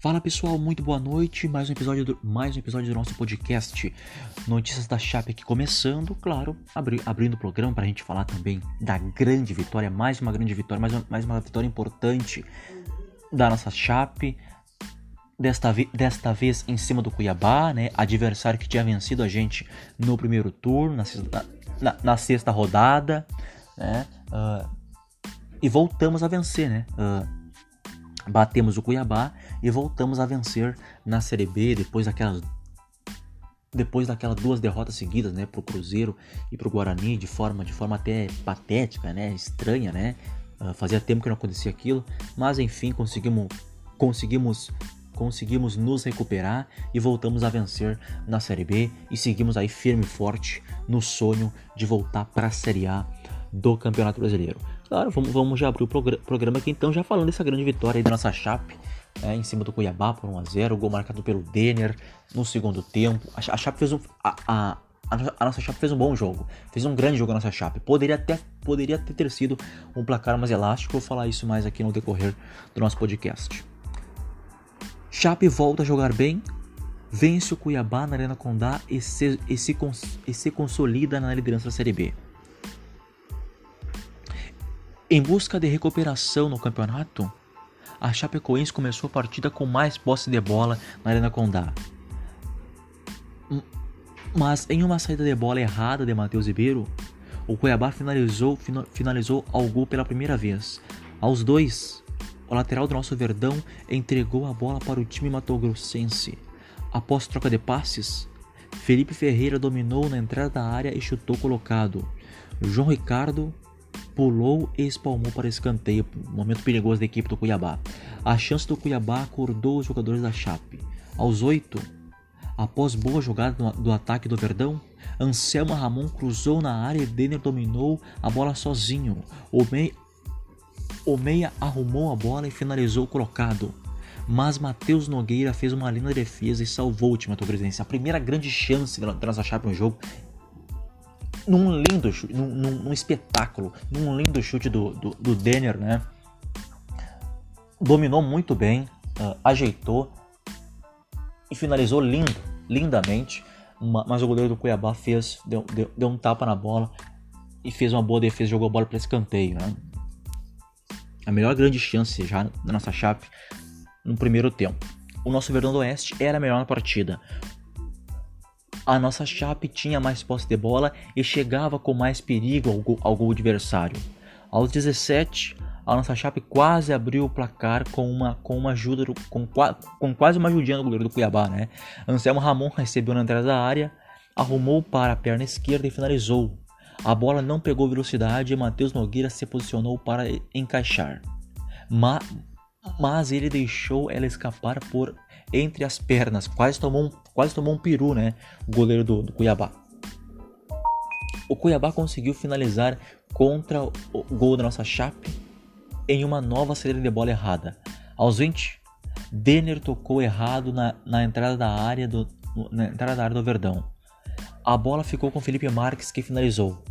Fala pessoal, muito boa noite. Mais um episódio do, mais um episódio do nosso podcast Notícias da Chape aqui começando, claro, abri, abrindo o programa para a gente falar também da grande vitória, mais uma grande vitória, mais uma, mais uma vitória importante da nossa Chape. Desta, desta vez em cima do Cuiabá, né? Adversário que tinha vencido a gente no primeiro turno, na, na, na sexta rodada, né? Uh, e voltamos a vencer, né? Uh, batemos o Cuiabá e voltamos a vencer na Série B depois daquelas depois daquelas duas derrotas seguidas, né, pro Cruzeiro e pro Guarani de forma de forma até patética, né, estranha, né? Uh, fazia tempo que não acontecia aquilo, mas enfim, conseguimos conseguimos conseguimos nos recuperar e voltamos a vencer na Série B e seguimos aí firme e forte no sonho de voltar para a Série A do Campeonato Brasileiro. Claro, vamos, vamos já abrir o programa aqui então, já falando dessa grande vitória aí da nossa Chape, é, em cima do Cuiabá por 1x0, gol marcado pelo Denner no segundo tempo. A, a Chape fez um. A, a, a, nossa Chape fez um bom jogo, fez um grande jogo a nossa Chape. Poderia até, poderia ter sido um placar mais elástico, vou falar isso mais aqui no decorrer do nosso podcast. Chape volta a jogar bem, vence o Cuiabá na Arena Condá e se, e se, e se consolida na liderança da Série B. Em busca de recuperação no campeonato, a Chapecoense começou a partida com mais posse de bola na Arena Condá. Mas em uma saída de bola errada de Matheus Ribeiro, o Cuiabá finalizou, finalizou ao gol pela primeira vez. Aos dois, o lateral do nosso Verdão entregou a bola para o time matogrossense. Após troca de passes, Felipe Ferreira dominou na entrada da área e chutou colocado. João Ricardo pulou e espalmou para escanteio, momento perigoso da equipe do Cuiabá. A chance do Cuiabá acordou os jogadores da Chape. Aos oito, após boa jogada do ataque do Verdão, Anselmo Ramon cruzou na área e Denner dominou a bola sozinho. O, mei... o meia arrumou a bola e finalizou colocado. Mas Matheus Nogueira fez uma linda defesa e salvou o time atopresense. A primeira grande chance da nossa Chape no jogo num lindo chute, num, num, num, espetáculo, num lindo chute do, do, do Denner, né? Dominou muito bem, uh, ajeitou e finalizou lindo, lindamente. Mas o goleiro do Cuiabá fez, deu, deu, deu um tapa na bola e fez uma boa defesa, jogou a bola para escanteio. Né? A melhor grande chance já da nossa chape no primeiro tempo. O nosso Verdão do Oeste era melhor na partida a nossa Chape tinha mais posse de bola e chegava com mais perigo ao gol, ao gol adversário. Aos 17, a nossa Chape quase abriu o placar com uma, com uma ajuda, com, com quase uma ajudinha do goleiro do Cuiabá, né? Anselmo Ramon recebeu na entrada da área, arrumou para a perna esquerda e finalizou. A bola não pegou velocidade e Matheus Nogueira se posicionou para encaixar. Ma mas ele deixou ela escapar por entre as pernas, quase tomou um, quase tomou um peru, né? O goleiro do, do Cuiabá. O Cuiabá conseguiu finalizar contra o gol da nossa Chape em uma nova saída de bola errada. Aos 20, Denner tocou errado na, na entrada da área do na entrada da área do Verdão. A bola ficou com Felipe Marques que finalizou,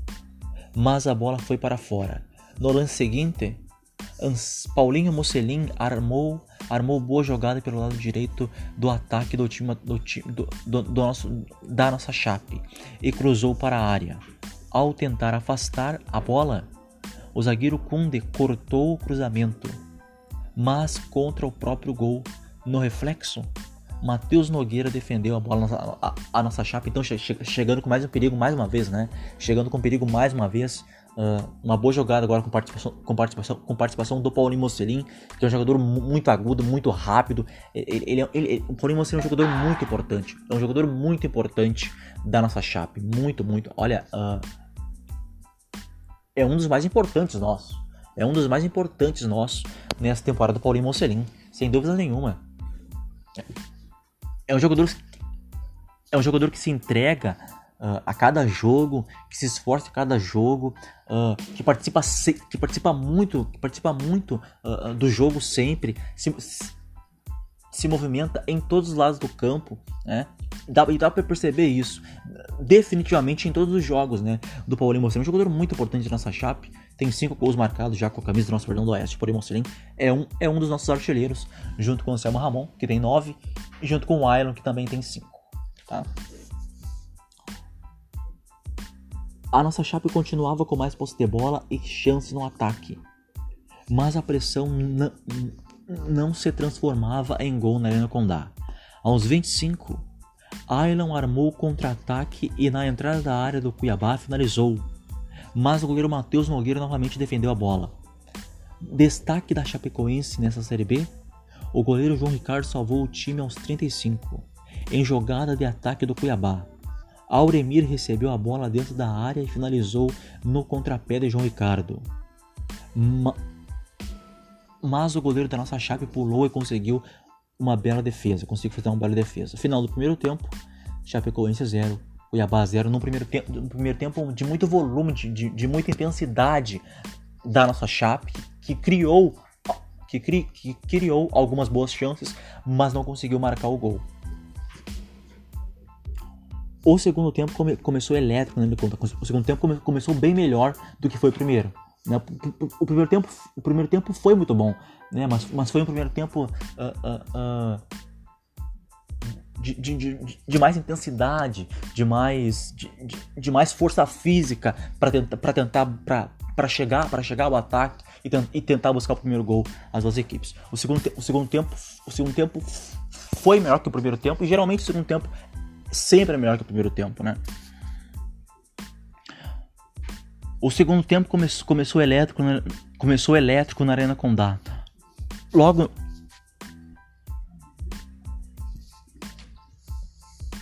mas a bola foi para fora. No lance seguinte, Paulinho Mocelin armou, armou boa jogada pelo lado direito do ataque do time, do, do, do, do nosso, da nossa chape e cruzou para a área. Ao tentar afastar a bola, o zagueiro Kunde cortou o cruzamento, mas contra o próprio gol. No reflexo, Matheus Nogueira defendeu a bola, a, a, a nossa chapa, então che, chegando com mais um perigo mais uma vez, né? Chegando com perigo mais uma vez Uh, uma boa jogada agora com participação, com participação, com participação do Paulinho Mocelin, que é um jogador muito agudo, muito rápido. Ele, ele, ele, o Paulinho Mocelin é um jogador muito importante. É um jogador muito importante da nossa chape. Muito, muito. Olha, uh, é um dos mais importantes nossos. É um dos mais importantes nossos nessa temporada do Paulinho Mocelin. Sem dúvida nenhuma. É um jogador. É um jogador que se entrega uh, a cada jogo, que se esforça a cada jogo, uh, que participa que participa muito, que participa muito uh, do jogo sempre, se, se movimenta em todos os lados do campo, né? Dá, e dá pra perceber isso definitivamente em todos os jogos, né? Do Paulinho Mocelin, um jogador muito importante na nossa chape. Tem cinco gols marcados já com a camisa do nosso Verdão do Oeste. Paulinho Mocelin é um, é um dos nossos artilheiros, junto com o Anselmo Ramon, que tem nove, e junto com o Ailon, que também tem cinco. Tá? A nossa chape continuava com mais posse de bola e chances no ataque. Mas a pressão não se transformava em gol na Arena Condá. Aos 25, Aylan armou o contra-ataque e na entrada da área do Cuiabá finalizou. Mas o goleiro Matheus Nogueira novamente defendeu a bola. Destaque da Chapecoense nessa Série B? O goleiro João Ricardo salvou o time aos 35, em jogada de ataque do Cuiabá. Auremir recebeu a bola dentro da área e finalizou no contrapé de João Ricardo. Ma mas o goleiro da nossa Chape pulou e conseguiu uma bela defesa, conseguiu fazer uma bela defesa. Final do primeiro tempo, Chapecoense 0, Cuiabá 0, no primeiro tempo, no primeiro tempo de muito volume, de, de, de muita intensidade da nossa Chape, que criou que, cri, que criou algumas boas chances, mas não conseguiu marcar o gol. O segundo tempo come, começou elétrico, né, o segundo tempo come, começou bem melhor do que foi o primeiro. Né? O, primeiro tempo, o primeiro tempo foi muito bom, né? mas, mas foi um primeiro tempo uh, uh, uh, de, de, de, de, mais intensidade, de mais, de, de mais força física para tentar, tentar para chegar para chegar ao ataque e, e, tentar buscar o primeiro gol as duas equipes. O segundo, o segundo tempo o segundo tempo foi melhor que o primeiro tempo e geralmente o segundo tempo sempre é melhor que o primeiro tempo, né? O segundo tempo come começou elétrico, na, começou elétrico na Arena Condá. Logo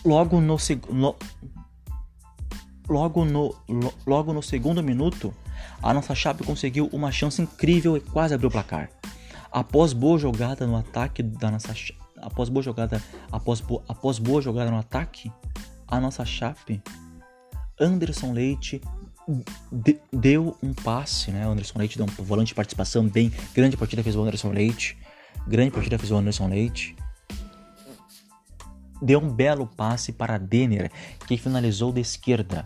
logo no, no logo no logo no segundo minuto, a nossa Chape conseguiu uma chance incrível e quase abriu o placar. Após boa jogada no ataque da nossa após boa jogada após, após boa jogada no ataque, a nossa Chape Anderson Leite de, deu um passe, né? O Anderson Leite deu um volante de participação bem. Grande partida fez o Anderson Leite. Grande partida fez o Anderson Leite. Deu um belo passe para Denner, que finalizou da esquerda.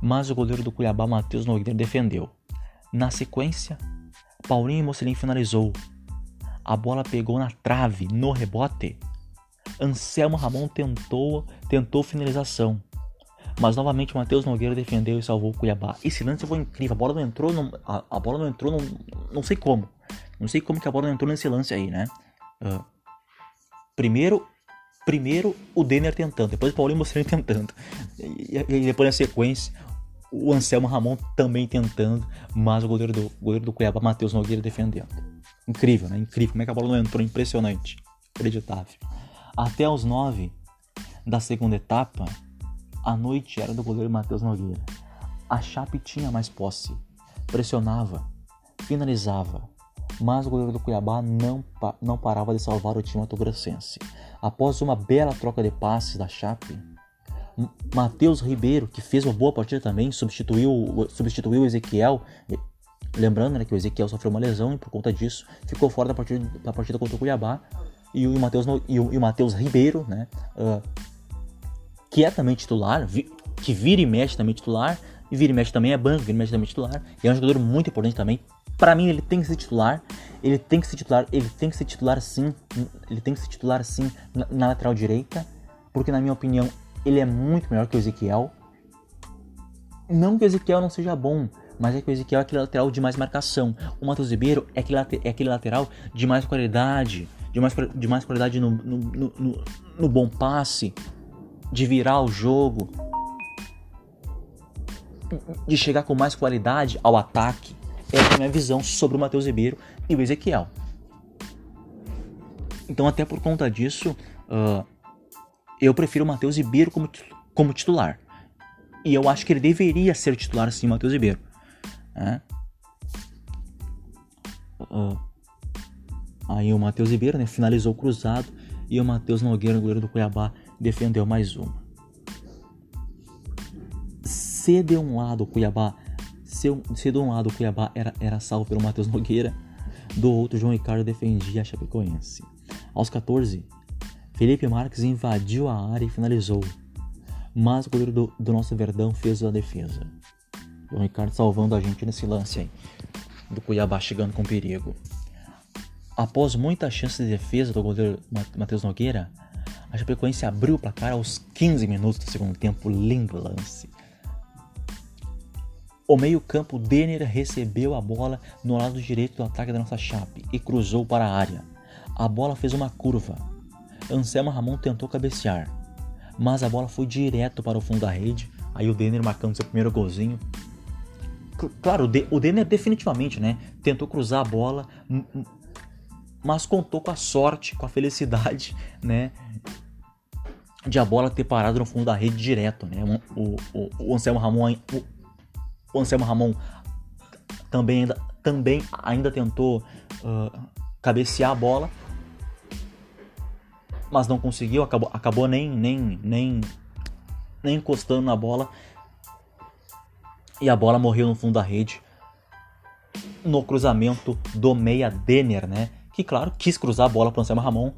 Mas o goleiro do Cuiabá, Matheus Nogueira, defendeu. Na sequência, Paulinho Mocelin finalizou. A bola pegou na trave, no rebote. Anselmo Ramon tentou, tentou finalização mas novamente o Matheus Nogueira defendeu e salvou o Cuiabá. Esse lance foi incrível. A bola não entrou, não, a, a, bola não entrou, não, não sei como. Não sei como que a bola não entrou nesse lance aí, né? Uh, primeiro, primeiro o Denner tentando, depois o Paulinho mostrando tentando. E, e, depois na sequência, o Anselmo Ramon também tentando, mas o goleiro do, goleiro do Cuiabá, Matheus Nogueira, defendendo. Incrível, né? Incrível. Como é que a bola não entrou? Impressionante. Acreditável. Até os 9 da segunda etapa, a noite era do goleiro Matheus Nogueira. A Chape tinha mais posse, pressionava, finalizava, mas o goleiro do Cuiabá não, não parava de salvar o time autogrossense. Após uma bela troca de passes da Chape, Matheus Ribeiro, que fez uma boa partida também, substituiu, substituiu o Ezequiel. Lembrando né, que o Ezequiel sofreu uma lesão e por conta disso ficou fora da partida, da partida contra o Cuiabá. E o Matheus, e o, Matheus Ribeiro, né, uh, que é também titular, que vira e mexe também titular, e vira e mexe também é banco, vira e mexe também é titular, e é um jogador muito importante também. Para mim ele tem que ser titular, ele tem que ser titular, ele tem que ser titular sim, ele tem que ser titular sim na, na lateral direita, porque na minha opinião ele é muito melhor que o Ezequiel. Não que o Ezequiel não seja bom, mas é que o Ezequiel é aquele lateral de mais marcação. O Matheus Ribeiro é aquele, é aquele lateral de mais qualidade, de mais, de mais qualidade no, no, no, no bom passe, de virar o jogo, de chegar com mais qualidade ao ataque. Essa é a minha visão sobre o Matheus Ribeiro e o Ezequiel. Então, até por conta disso, uh, eu prefiro o Matheus Ribeiro como, como titular. E eu acho que ele deveria ser titular sim, Matheus Ribeiro. Uh, aí o Matheus Ribeiro né, finalizou o cruzado e o Matheus Nogueira, goleiro do Cuiabá, defendeu mais uma. Se de um lado o Cuiabá, se, se de um lado o Cuiabá era, era salvo pelo Matheus Nogueira, do outro João Ricardo defendia a Chapecoense. Aos 14, Felipe Marques invadiu a área e finalizou. Mas o goleiro do, do nosso Verdão fez a defesa. O Ricardo salvando a gente nesse lance aí. Do Cuiabá chegando com perigo. Após muitas chances de defesa do goleiro Matheus Nogueira, a Chapecoense abriu o placar aos 15 minutos do segundo tempo. Lindo lance. O meio-campo, Denner recebeu a bola no lado direito do ataque da nossa Chape e cruzou para a área. A bola fez uma curva. Anselmo Ramon tentou cabecear, mas a bola foi direto para o fundo da rede. Aí o Denner marcando seu primeiro golzinho. Claro, o Denner definitivamente, né, tentou cruzar a bola, mas contou com a sorte, com a felicidade, né, de a bola ter parado no fundo da rede direto, né? O, o, o Anselmo Ramon, o, o Anselmo Ramon também ainda, também ainda tentou uh, cabecear a bola, mas não conseguiu, acabou, acabou nem, nem, nem, nem encostando na bola e a bola morreu no fundo da rede no cruzamento do meia Denner, né? Que claro quis cruzar a bola para o Anselmo Ramon,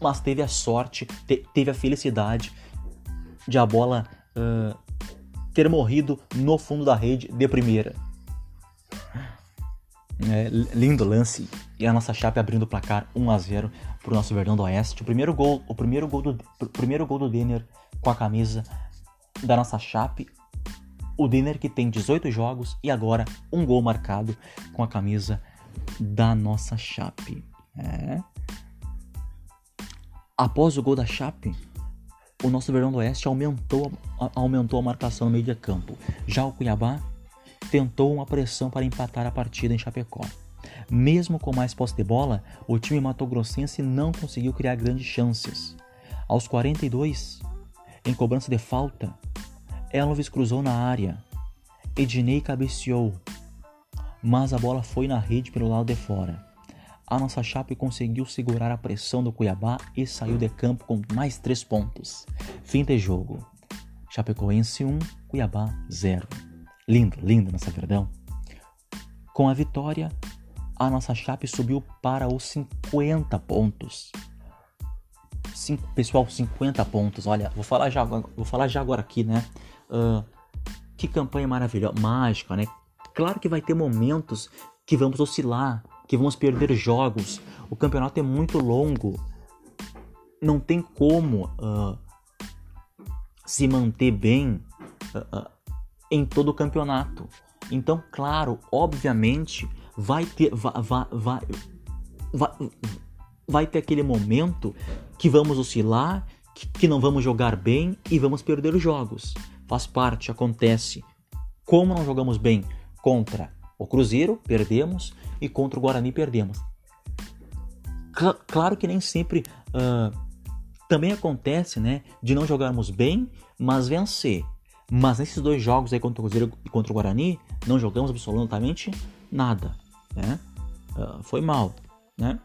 mas teve a sorte, te, teve a felicidade de a bola uh, ter morrido no fundo da rede de primeira. É, lindo lance e a nossa Chape abrindo o placar 1 a 0 para o nosso Verdão do Oeste. O primeiro gol, o primeiro gol do primeiro gol do Denner com a camisa da nossa Chape. O Denner que tem 18 jogos e agora um gol marcado com a camisa da nossa Chape. É. Após o gol da Chape, o nosso Verdão do Oeste aumentou, aumentou a marcação no meio de campo. Já o Cuiabá tentou uma pressão para empatar a partida em Chapecó. Mesmo com mais posse de bola, o time matogrossense não conseguiu criar grandes chances. Aos 42, em cobrança de falta, Elvis cruzou na área. Ednei cabeceou, mas a bola foi na rede pelo lado de fora a nossa Chape conseguiu segurar a pressão do Cuiabá e saiu de campo com mais três pontos. Fim de jogo. Chapecoense 1, Cuiabá 0. Lindo, lindo nossa Verdão. Com a vitória, a nossa Chape subiu para os 50 pontos. Pessoal, 50 pontos. Olha, vou falar já, vou falar já agora aqui, né? Uh, que campanha maravilhosa, mágica, né? Claro que vai ter momentos que vamos oscilar, que vamos perder jogos. O campeonato é muito longo. Não tem como uh, se manter bem uh, em todo o campeonato. Então, claro, obviamente, vai ter, vai, vai, vai, vai, vai ter aquele momento que vamos oscilar, que, que não vamos jogar bem e vamos perder jogos. Faz parte, acontece. Como não jogamos bem contra o Cruzeiro, perdemos e contra o Guarani perdemos. Cl claro que nem sempre uh, também acontece, né, de não jogarmos bem, mas vencer. Mas nesses dois jogos aí contra o Cruzeiro e contra o Guarani, não jogamos absolutamente nada, né? Uh, foi mal, né?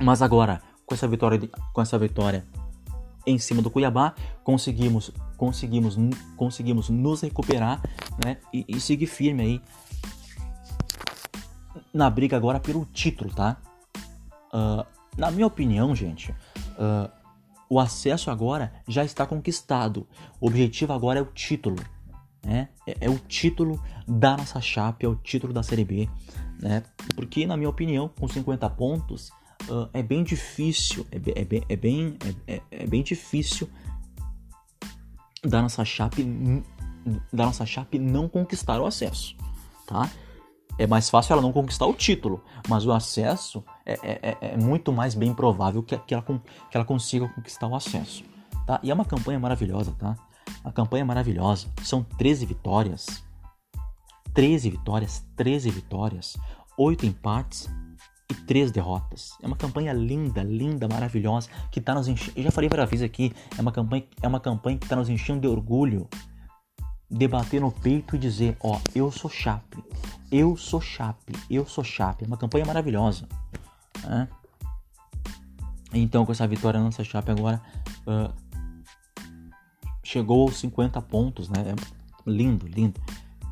Mas agora, com essa vitória, com essa vitória em cima do Cuiabá, conseguimos, conseguimos, conseguimos nos recuperar, né? E, e seguir firme aí na briga agora pelo título, tá? Uh, na minha opinião, gente, uh, o acesso agora já está conquistado. O objetivo agora é o título, né? É, é, o título da nossa chapa, é o título da Série B, né? Porque, na minha opinião, com 50 pontos, uh, é bem difícil, é, é, é, bem, é, é, é bem difícil da nossa chapa da nossa chapa não conquistar o acesso, tá? é mais fácil ela não conquistar o título, mas o acesso é, é, é, é muito mais bem provável que, que, ela, que ela consiga conquistar o acesso. Tá? E é uma campanha maravilhosa, tá? A campanha é maravilhosa. São 13 vitórias. 13 vitórias, 13 vitórias, 8 empates e 3 derrotas. É uma campanha linda, linda, maravilhosa, que está nos enchendo. Eu já falei várias vezes aqui, é uma campanha, é uma campanha que está nos enchendo de orgulho debater no peito e dizer, ó, eu sou Chape, eu sou Chape, eu sou Chape. É uma campanha maravilhosa. Né? Então, com essa vitória, a nossa Chape agora uh, chegou aos 50 pontos, né? É lindo, lindo.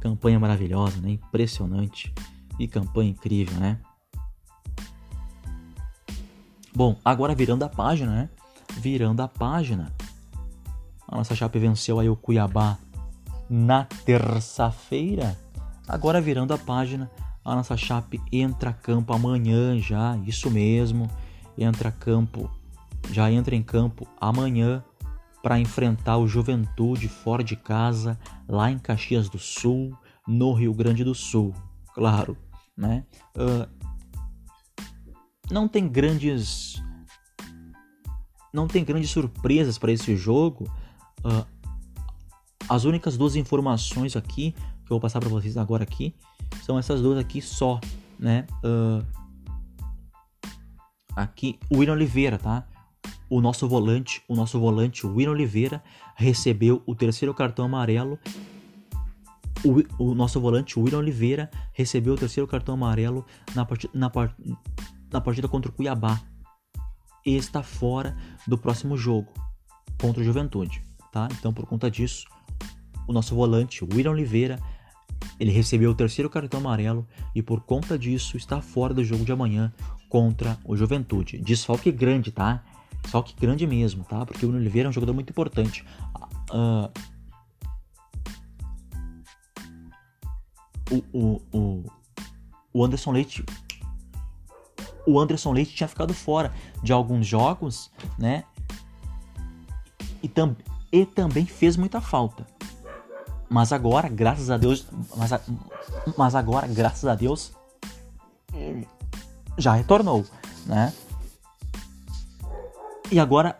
Campanha maravilhosa, né? Impressionante. E campanha incrível, né? Bom, agora virando a página, né? Virando a página. A nossa Chape venceu aí o Cuiabá na terça-feira. Agora virando a página, a nossa Chape entra campo amanhã já, isso mesmo. Entra campo, já entra em campo amanhã para enfrentar o Juventude fora de casa, lá em Caxias do Sul, no Rio Grande do Sul. Claro, né? Uh, não tem grandes não tem grandes surpresas para esse jogo. Uh, as únicas duas informações aqui que eu vou passar para vocês agora aqui são essas duas aqui só, né? Uh, aqui o William Oliveira, tá? O nosso volante, o nosso volante, o William Oliveira, recebeu o terceiro cartão amarelo. O, o nosso volante, o William Oliveira, recebeu o terceiro cartão amarelo na partida, na, part, na partida contra o Cuiabá. E está fora do próximo jogo contra o Juventude, tá? Então, por conta disso, o nosso volante, William Oliveira, ele recebeu o terceiro cartão amarelo e por conta disso está fora do jogo de amanhã contra o Juventude. Desfalque grande, tá? Desfalque grande mesmo, tá? Porque o Oliveira é um jogador muito importante. Uh, o, o, o Anderson Leite o Anderson Leite tinha ficado fora de alguns jogos, né? E, tam, e também fez muita falta. Mas agora, graças a Deus, mas, a, mas agora, graças a Deus, já retornou, né? E agora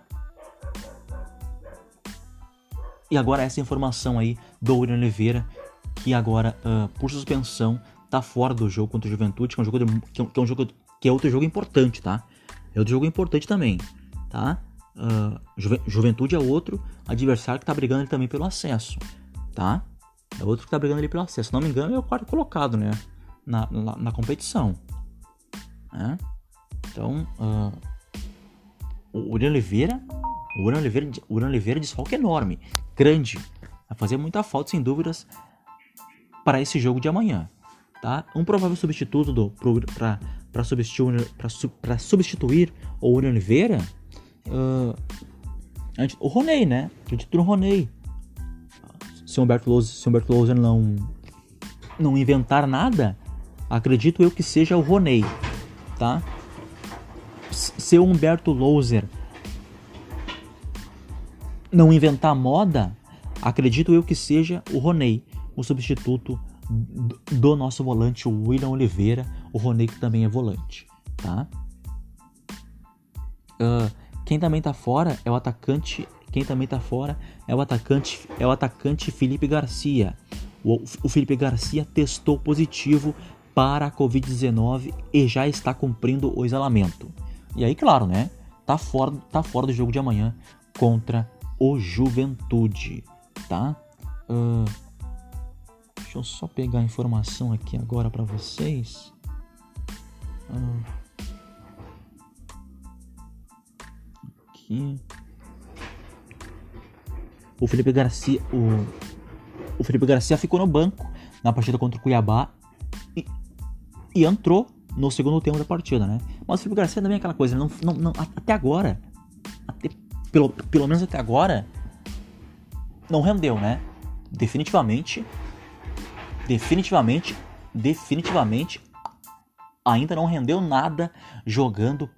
E agora essa informação aí do William Oliveira, que agora, uh, por suspensão, tá fora do jogo contra o Juventude, que é um jogo, de, que é um jogo que é outro jogo importante, tá? É outro jogo importante também, tá? Uh, Juventude é outro adversário que tá brigando também pelo acesso tá? É outro que tá brigando ali pelo acesso. Se não me engano, é o quarto colocado, né? Na, na, na competição. Né? Então, uh, o Urian Oliveira, o Urian Oliveira, o Oliveira desfalque enorme, grande. Vai fazer muita falta, sem dúvidas, para esse jogo de amanhã. Tá? Um provável substituto para substituir, substituir o Urian Oliveira, uh, o Roney, né? Acredito no Roney se o Humberto Louser, se Humberto não, não inventar nada, acredito eu que seja o Roney, tá? Se o Humberto Louser não inventar moda, acredito eu que seja o Roney, o substituto do nosso volante, o William Oliveira, o Roney que também é volante, tá? Uh, quem também tá fora é o atacante quem também está fora é o atacante, é o atacante Felipe Garcia. O, o Felipe Garcia testou positivo para a Covid-19 e já está cumprindo o isolamento. E aí, claro, né? Tá fora, tá fora do jogo de amanhã contra o Juventude, tá? Uh, deixa eu só pegar a informação aqui agora para vocês. Aqui o Felipe Garcia, o, o Felipe Garcia ficou no banco na partida contra o Cuiabá e, e entrou no segundo tempo da partida, né? Mas o Felipe Garcia também é aquela coisa, não, não, não, até agora, até, pelo, pelo menos até agora, não rendeu, né? Definitivamente, definitivamente, definitivamente, ainda não rendeu nada jogando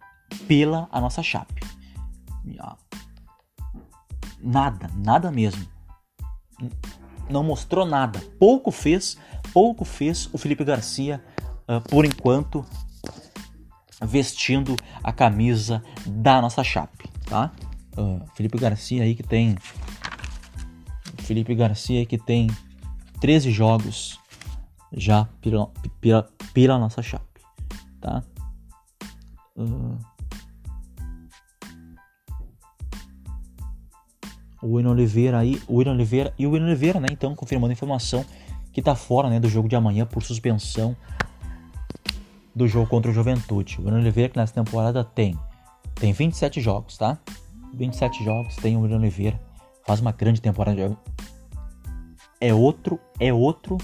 pela a nossa Chape. Nada, nada mesmo. Não mostrou nada. Pouco fez, pouco fez o Felipe Garcia, uh, por enquanto, vestindo a camisa da nossa Chape, tá? Uh, Felipe Garcia aí que tem. Felipe Garcia que tem 13 jogos já pela, pela, pela nossa Chape, tá? Uh, o William Oliveira aí, o William Oliveira e o William Oliveira, né? Então, confirmando a informação que tá fora, né, do jogo de amanhã por suspensão do jogo contra o Juventude. O William Oliveira que nessa temporada tem tem 27 jogos, tá? 27 jogos, tem o William Oliveira, faz uma grande temporada. É outro, é outro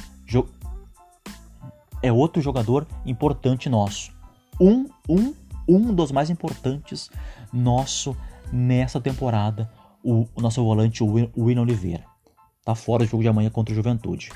é outro jogador importante nosso. Um, um, um dos mais importantes nosso nessa temporada, o, o nosso volante, o William Oliveira. Tá fora do jogo de amanhã contra o Juventude.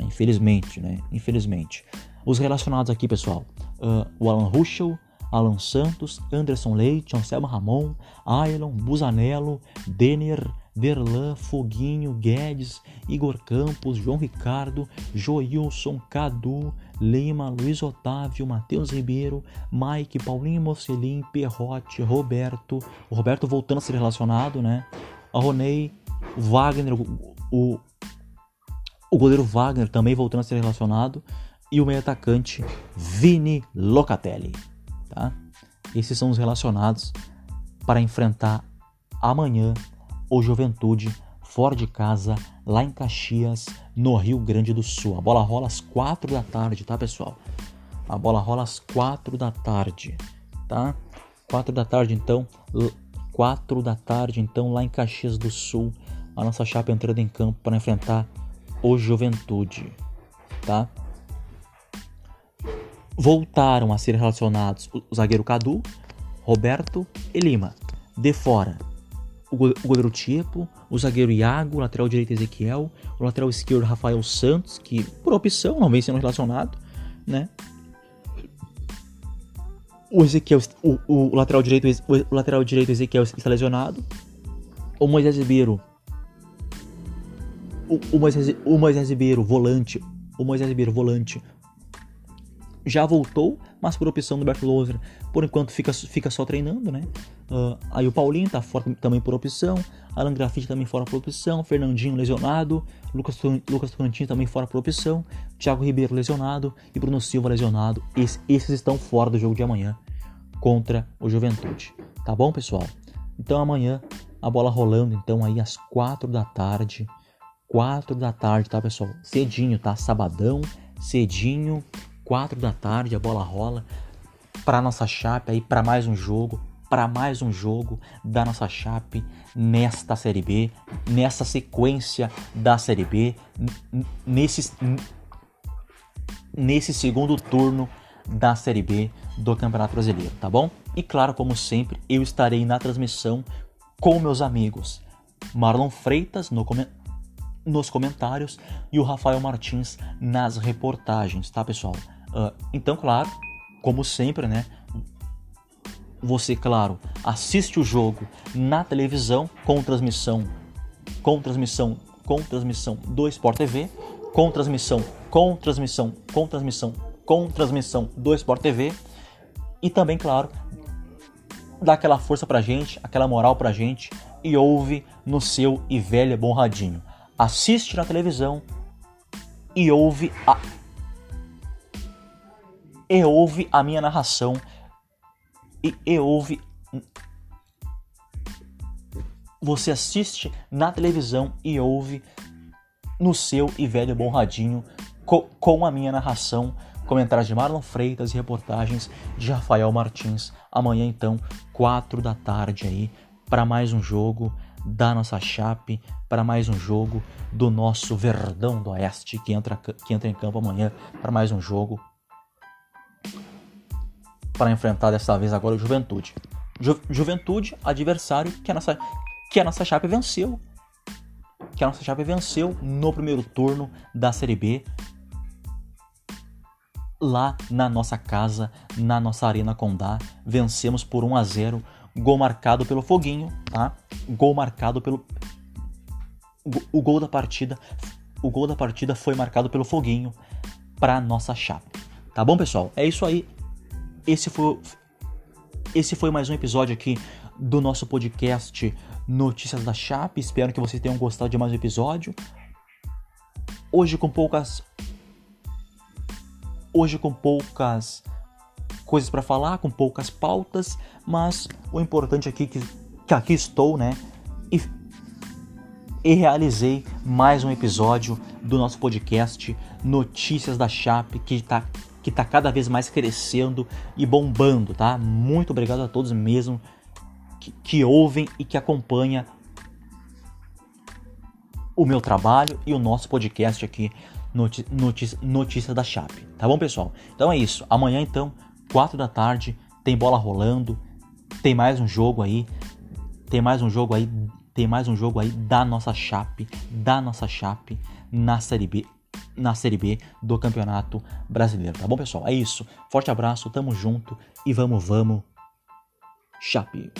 Infelizmente, né? Infelizmente. Os relacionados aqui, pessoal. Uh, o Alan Ruschel, Alan Santos, Anderson Leite, Anselmo Ramon, Ailon, Busanello, Denner, Derlan, Foguinho, Guedes, Igor Campos, João Ricardo, Joilson, Cadu, Lima, Luiz Otávio, Matheus Ribeiro, Mike, Paulinho Mocelin, Perrote, Roberto, o Roberto voltando a ser relacionado, né? A Ronei, Wagner, o, o goleiro Wagner também voltando a ser relacionado e o meio atacante Vini Locatelli, tá? Esses são os relacionados para enfrentar amanhã o Juventude fora de casa, lá em Caxias, no Rio Grande do Sul. A bola rola às 4 da tarde, tá, pessoal? A bola rola às 4 da tarde, tá? 4 da tarde, então, 4 da tarde, então, lá em Caxias do Sul, a nossa chapa entrando em campo para enfrentar o Juventude, tá? Voltaram a ser relacionados o zagueiro Cadu, Roberto e Lima. De fora, o goleiro Tiepo, o zagueiro Iago, o lateral direito Ezequiel, o lateral esquerdo Rafael Santos, que por opção não vem sendo relacionado, né? O Ezequiel, o, o lateral direito, o lateral direito Ezequiel está lesionado. O Moisés Ribeiro, o, o, Moisés, o Moisés Ribeiro, volante, o Moisés Ribeiro, volante, já voltou, mas por opção do Bert Loser, por enquanto fica, fica só treinando, né? Uh, aí o Paulinho tá fora também por opção, Alan Grafite também fora por opção, Fernandinho lesionado, Lucas, Lucas Tocantins também fora por opção, Thiago Ribeiro lesionado e Bruno Silva lesionado. Es, esses estão fora do jogo de amanhã contra o Juventude. Tá bom, pessoal? Então amanhã a bola rolando então aí às 4 da tarde. 4 da tarde, tá, pessoal? Cedinho, tá? Sabadão, cedinho, 4 da tarde a bola rola para nossa chape aí para mais um jogo, para mais um jogo da nossa chape nesta série B, nessa sequência da série B, nesse nesse segundo turno da série B do Campeonato Brasileiro, tá bom? E claro, como sempre, eu estarei na transmissão com meus amigos Marlon Freitas no nos comentários e o Rafael Martins nas reportagens, tá, pessoal? Uh, então, claro, como sempre, né? Você, claro, assiste o jogo na televisão com transmissão, com transmissão, com transmissão do Sport TV, com transmissão, com transmissão, com transmissão, com transmissão do Sport TV e também, claro, dá aquela força pra gente, aquela moral pra gente e ouve no seu e velho bom radinho. Assiste na televisão e ouve a e ouve a minha narração e, e ouve. Você assiste na televisão e ouve no seu e velho bom radinho co, com a minha narração, comentários de Marlon Freitas e reportagens de Rafael Martins. Amanhã, então, 4 da tarde aí, para mais um jogo da nossa chape, para mais um jogo do nosso Verdão do Oeste, que entra, que entra em campo amanhã para mais um jogo para enfrentar dessa vez agora o Juventude. Ju Juventude, adversário que a nossa que a nossa Chape venceu. Que a nossa Chape venceu no primeiro turno da Série B lá na nossa casa, na nossa Arena Condá, vencemos por 1 a 0, gol marcado pelo Foguinho, tá? Gol marcado pelo o gol da partida, o gol da partida foi marcado pelo Foguinho para nossa Chape. Tá bom, pessoal? É isso aí. Esse foi, esse foi mais um episódio aqui do nosso podcast Notícias da Chape. Espero que vocês tenham gostado de mais um episódio. Hoje com poucas hoje com poucas coisas para falar, com poucas pautas, mas o importante aqui é que, que aqui estou, né? E, e realizei mais um episódio do nosso podcast Notícias da Chape, que está que está cada vez mais crescendo e bombando, tá? Muito obrigado a todos mesmo que, que ouvem e que acompanham o meu trabalho e o nosso podcast aqui, Notícia, Notícia da Chape. Tá bom, pessoal? Então é isso. Amanhã, então, 4 da tarde, tem bola rolando, tem mais um jogo aí, tem mais um jogo aí, tem mais um jogo aí da nossa Chape, da nossa Chape na Série B, na Série B do Campeonato Brasileiro, tá bom, pessoal? É isso. Forte abraço, tamo junto e vamos, vamos. Chape.